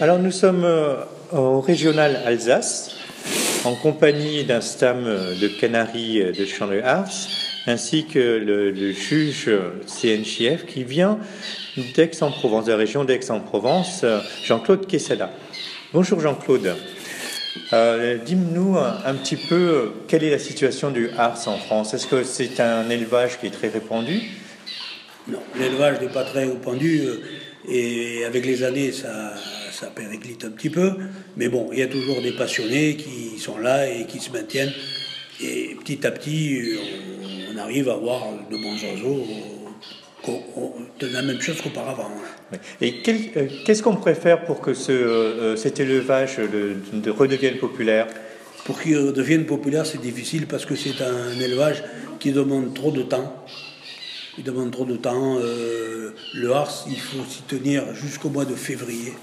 Alors nous sommes euh, au régional Alsace, en compagnie d'un stam de canaries de champ de Ars, ainsi que le, juge CNCF qui vient d'Aix-en-Provence, de la région d'Aix-en-Provence, Jean-Claude Quesada. Bonjour Jean-Claude. Euh, Dis-nous un, petit peu quelle est la situation du Ars en France? Est-ce que c'est un élevage qui est très répandu? Non, l'élevage n'est pas très répandu euh, et avec les années ça, ça périclite un petit peu. Mais bon, il y a toujours des passionnés qui sont là et qui se maintiennent. Et petit à petit, on, arrive à avoir de bons oiseaux de la même chose qu'auparavant. Et euh, qu'est-ce qu'on préfère pour que ce, euh, cet élevage de, redevienne populaire? Pour qu'il redevienne populaire, c'est difficile parce que c'est un élevage qui demande trop de temps. Il demande trop de temps. Euh, le Hars, il faut s'y tenir jusqu'au mois de février.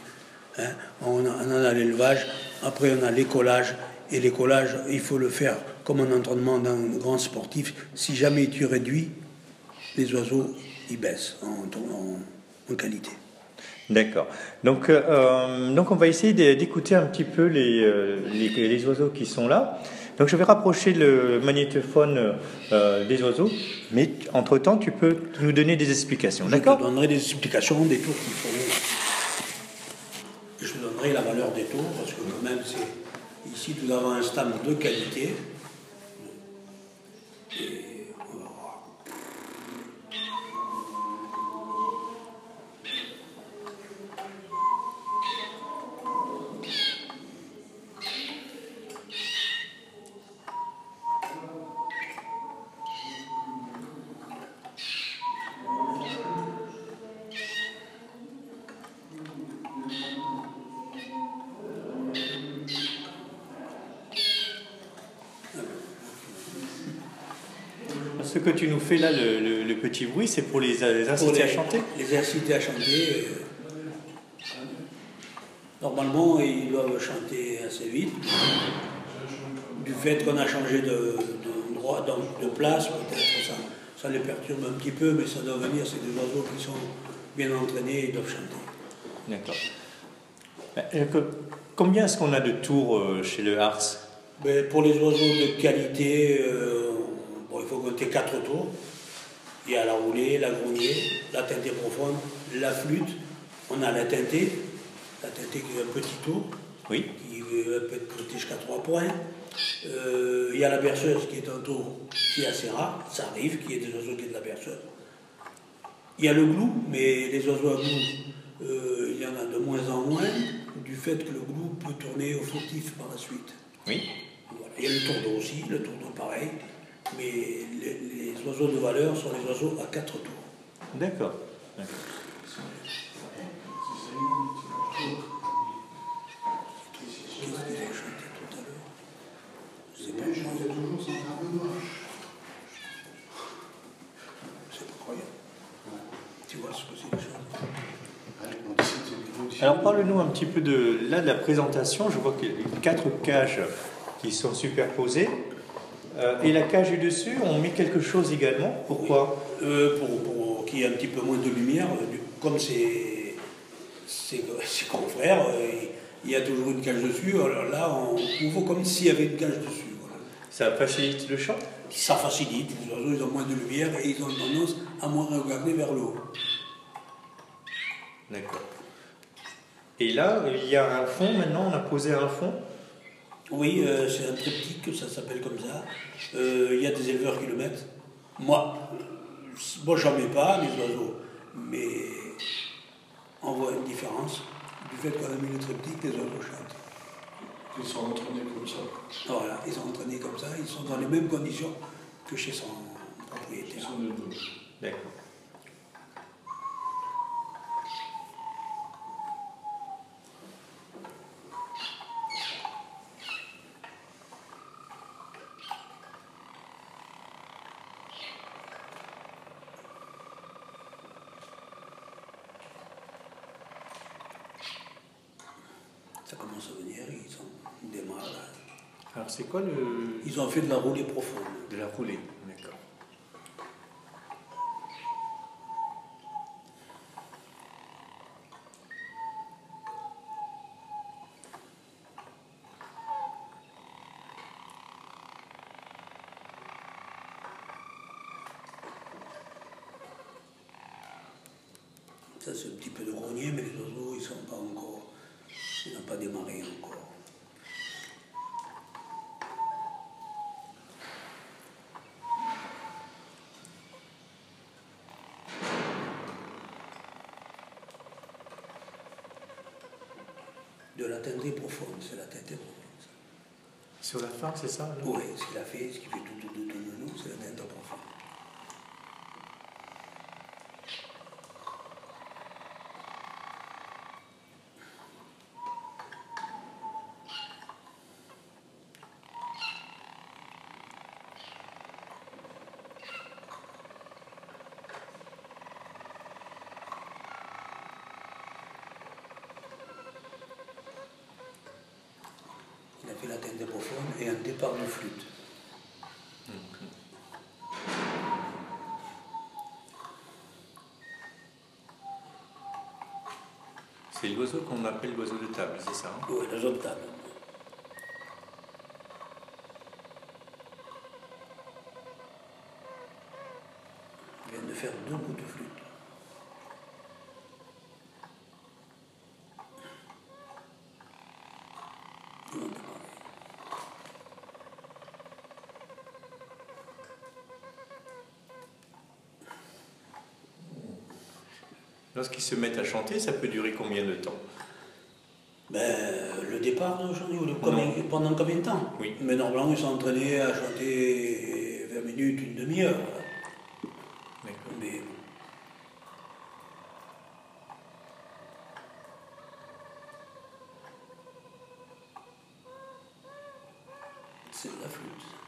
Hein. On, en a l'élevage, après on a l'écolage. Et l'écolage, il faut le faire comme un entraînement d'un grand sportif. Si jamais tu réduis, les oiseaux, ils baissent en, qualité. D'accord. Donc, euh, donc on va essayer d'écouter un petit peu les, euh, les, les, oiseaux qui sont là. Donc je vais rapprocher le magnétophone euh, des oiseaux, mais entre-temps tu peux nous donner des explications. D'accord Je te donnerai des explications des tours qu'il faut je donnerai la valeur des tours, parce que quand même, c'est nous avons un stand de qualité. Ce que tu nous fais là, le, petit bruit, c'est pour les, inciter à chanter Les inciter à chanter. Euh, normalement, ils doivent chanter assez vite. Du fait qu'on a changé de, droit, de place, peut-être ça, ça les perturbe un petit peu, mais ça doit venir, c'est des oiseaux qui sont bien entraînés et doivent chanter. D'accord. Euh, combien est-ce qu'on a de tours euh, chez le Hars ben, Pour les oiseaux de qualité, compter quatre tours. Il y a la roulée, la grenier, la teintée profonde, la flûte. On a la teintée, la teintée qui est un petit tour, oui. qui peut être compté jusqu'à trois points. Euh, il y a la berceuse qui est un tour qui est assez rare, ça arrive qu'il y ait des oiseaux qui aient de la berceuse. Il y a le glou, mais les oiseaux à glou, euh, il y en a de moins en moins, du fait que le glou peut tourner au fautif par la suite. Oui. Il y a le tour d'eau aussi, le tour d'eau pareil mais les, oiseaux de valeur sont les oiseaux à quatre tours. D'accord. Alors parle-nous un petit peu de là de la présentation. Je vois qu'il y a quatre cages qui sont superposées. Euh, et la cage du dessus, on met quelque chose également. Pourquoi? Euh, Pour, qu'il y ait un petit peu moins de lumière. Euh, comme c'est ses confrères, il y a toujours une cage dessus. Alors là, on ouvre comme s'il y avait une cage dessus. Ça facilite le chant Ça facilite. Les oiseaux, ils ont moins de lumière et ils ont tendance à moins regarder vers le haut. D'accord. Et là, il y a un fond maintenant, on a posé un fond? Oui, euh, c'est un triptyque, ça s'appelle comme ça. Euh, il y a des éleveurs qui le mettent. Moi, moi j'en mets pas, les oiseaux. Mais on voit une différence du fait qu'on a mis le triptyque, les oiseaux chantent. Ils sont entraînés comme ça. Voilà, ils sont entraînés comme ça, ils sont dans les mêmes conditions que chez son propriétaire. Ils sont D'accord. Ça commence à venir, ils sont des malades. Alors c'est quoi le... Ils ont fait de la roulée profonde. De la roulée, d'accord. laisse un petit peu de grognier, mais les oiseaux, ils sont pas encore. Ils n'ont pas démarré encore. De la tête profonde, c'est la tête profonde. Sur la fin, c'est ça Oui, ce qu'il a fait, ce qui fait tout, tout, tout, tout, c'est la tête profonde. La tête profonde et un départ de flûte. C'est l'oiseau qu'on appelle l'oiseau de table, c'est ça hein? Oui, les autres tables. Il vient de faire deux coups de flûte. Lorsqu'ils se mettent à chanter, ça peut durer combien de temps? Ben, le départ combien- pendant combien de temps? Oui. Mais normalement, ils sont entraînés à chanter 20 minutes, une demi-heure. D'accord. Mais c'est de la flûte.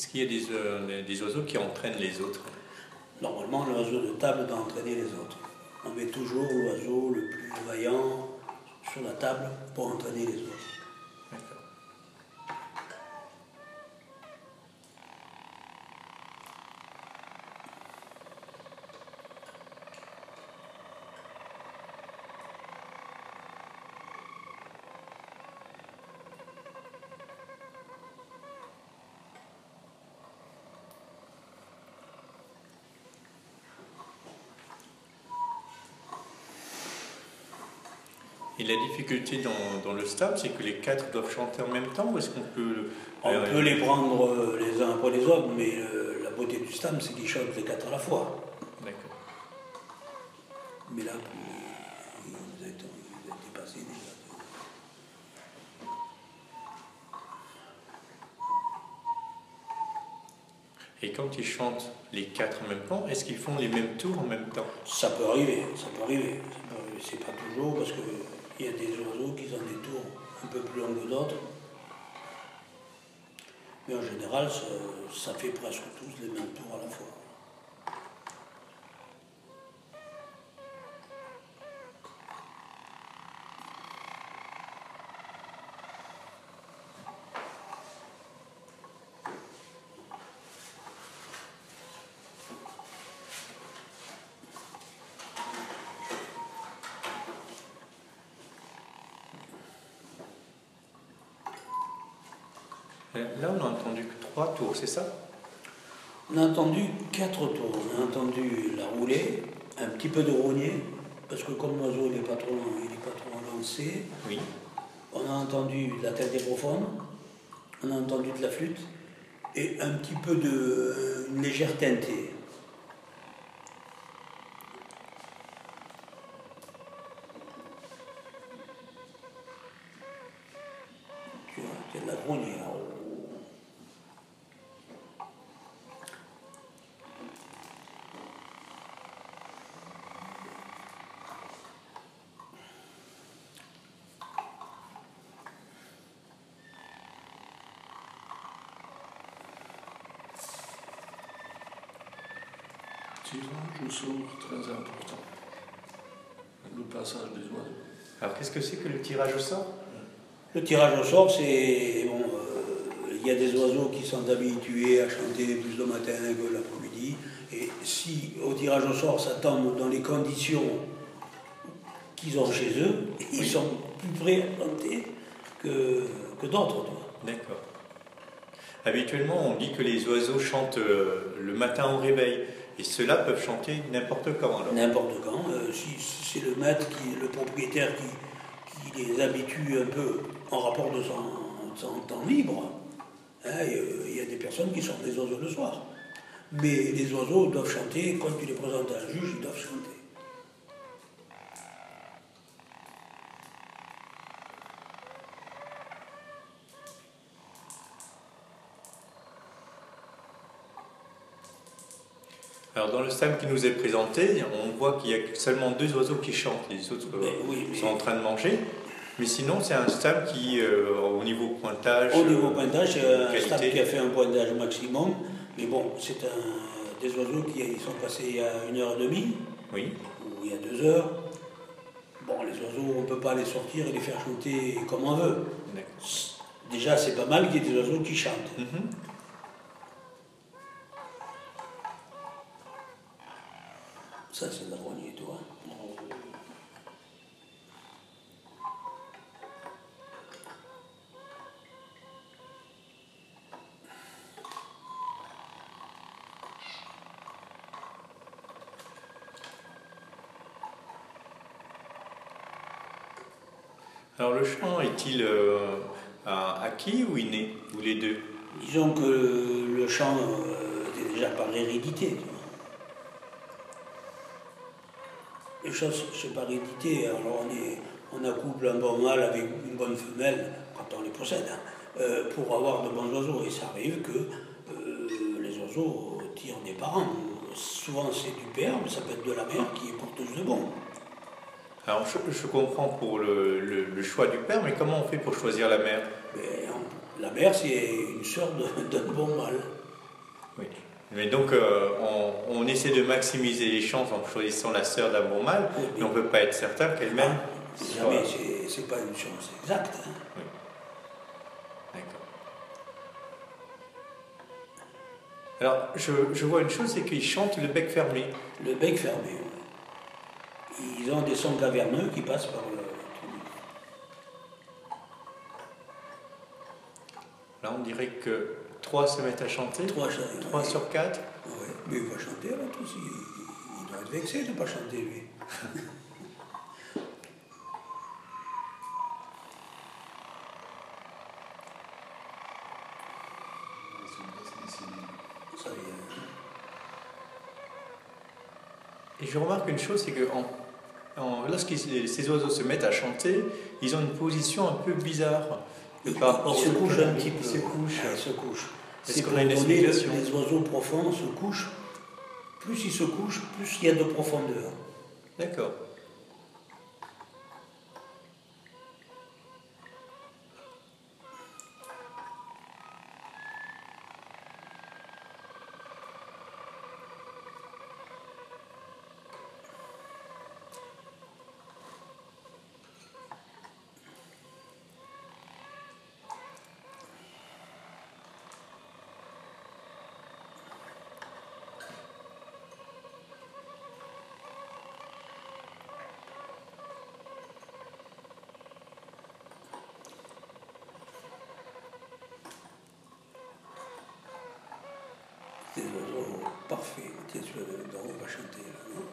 Est-ce qu'il y a des, euh, des oiseaux qui entraînent les autres? Normalement, l'oiseau de table doit entraîner les autres. On met toujours l'oiseau le plus vaillant sur la table pour entraîner les autres. D'accord. Et la difficulté dans, dans le stable, c'est que les quatre doivent chanter en même temps ou est-ce qu'on peut... On euh, peut les prendre euh, les uns après les autres, mais euh, la beauté du stam, c'est qu'ils chantent les quatre à la fois. D'accord. Mais là, vous êtes, vous êtes dépassé déjà. Et quand ils chantent les quatre en même temps, est-ce qu'ils font les mêmes tours en même temps? Ça peut arriver, ça peut arriver. Ça peut arriver. C'est pas toujours parce qu'il y a des oiseaux qui ont des tours un peu plus longs que d'autres. Mais en général, ça, ça fait presque tous les mêmes tours à la fois. Euh, Là, on a entendu que trois tours, c'est ça? On a entendu quatre tours. On a entendu la roulée, un petit peu de rogner, parce que comme l'oiseau il n'est pas trop il est pas trop lancé, Oui. on a entendu la tête des profonde, on a entendu de la flûte et un petit peu de euh, une légère teintée. Tu vois, c'est de la grognée. là. Tirage au sort très important. Le passage des oiseaux. Alors qu'est-ce que c'est que le tirage au sort? Le tirage au sort, c'est. Bon, euh, il y a des oiseaux qui sont habitués à chanter plus le matin que l'après-midi. Et si au tirage au sort, ça tombe dans les conditions qu'ils ont chez eux, ils sont plus prêts à chanter que, que d'autres. tu vois. D'accord. Habituellement, on dit que les oiseaux chantent euh, le matin au réveil. Et ceux-là peuvent chanter n'importe quand alors. N'importe quand. euh, si, c'est le maître, qui, le propriétaire qui, les habitue un peu en rapport de son, temps libre, hein, euh, il y a des personnes qui sortent des oiseaux le soir. Mais les oiseaux doivent chanter, quand tu les présentes à un juge, ils doivent chanter. Alors dans le stam qui nous est présenté, on voit qu'il y a seulement deux oiseaux qui chantent, les autres euh, Mais oui, mais- sont en train de manger. Mais sinon, c'est un stam qui, euh, au niveau pointage, Au niveau euh, pointage, c'est un qualité. stade qui a fait un pointage maximum. Mais bon, c'est un, des oiseaux qui ils sont passés il y a une heure et demie, oui, ou il y a deux heures. Bon, les oiseaux, on ne peut pas les sortir et les faire chanter comme on veut. Déjà, c'est pas mal qu'il y ait des oiseaux qui chantent. Mhm. Ça, c'est la toi. Alors le chant est-il euh, acquis ou inné Ou les deux? Disons que le chant euh, est déjà par hérédité. Tu vois. Le chant, c'est par hérédité. Alors, on, est, on accouple un bon mâle avec une bonne femelle, quand on les possède, hein, euh, pour avoir de bons oiseaux. Et ça arrive que euh, les oiseaux tirent des parents. Souvent, c'est du père, mais ça peut être de la mère qui est porteuse de bon. Alors je, je comprends pour le, le- le choix du père, mais comment on fait pour choisir la mère? Mais on- la mère, c'est une sœur de- d'un bon mâle. Oui. Mais donc euh, on, on essaie de maximiser les chances en choisissant la sœur d'un bon mâle, Oui, mais on ne peut pas être certain qu'elle-même Ah, Jamais, c'est- pas une science exacte. hein. D'accord. Alors, je, je vois une chose, c'est qu'ils chantent le bec fermé. Le bec fermé. ouais. Ils ont des sons caverneux qui passent par le. Là, on dirait que trois se mettent à chanter. Trois sur quatre. Ouais. Mais il va chanter l'autre aussi. Il, doit être vexé de ne pas chanter lui. Et je remarque une chose, c'est que en, en- lorsque ces oiseaux se mettent à chanter, ils ont une position un peu bizarre. Se au couche canari. un petit peu. Il se couche. C'est qu'on pour a une donner les oiseaux profonds se couchent. Plus ils se couchent, plus il y a de profondeur. D'accord. C'est des oiseaux parfaits. Tiens, celui-là, le daron va chanter là, non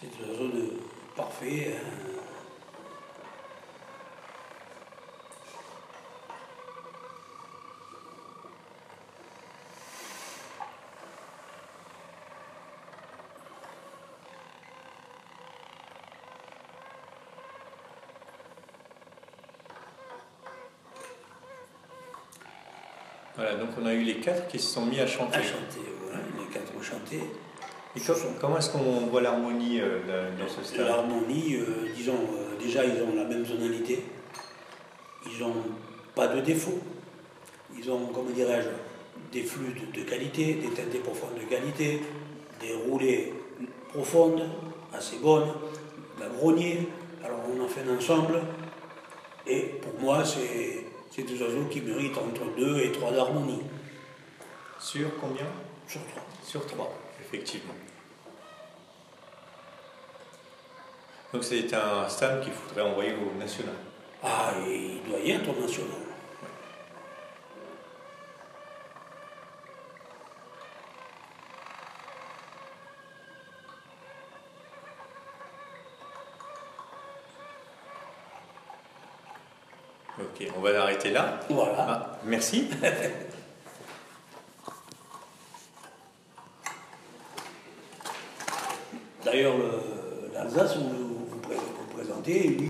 C'est un oiseau de parfait. hein. Voilà, donc on a eu les quatre qui se sont mis à chanter. à chanter. Voilà, les quatre ont chanté. Et comment est-ce qu'on voit l'harmonie euh, dans- ce stade? L'harmonie, euh, disons, euh, déjà ils ont la même tonalité, ils n'ont pas de défaut, ils ont, comment dirais-je, des flûtes de qualité, des teintes profondes de qualité, des roulées profondes, assez bonnes, la grognier, alors on en fait un ensemble, et pour moi c'est c'est des oiseaux qui méritent entre deux et trois d'harmonie, Sur combien? Sur trois. Sur trois, effectivement. Donc c'est un stam qu'il faudrait envoyer au national. Ah, il doit y être au national. Ok, on va l'arrêter là. Voilà. Ah, merci. D'ailleurs, le- l'Alsace, vous,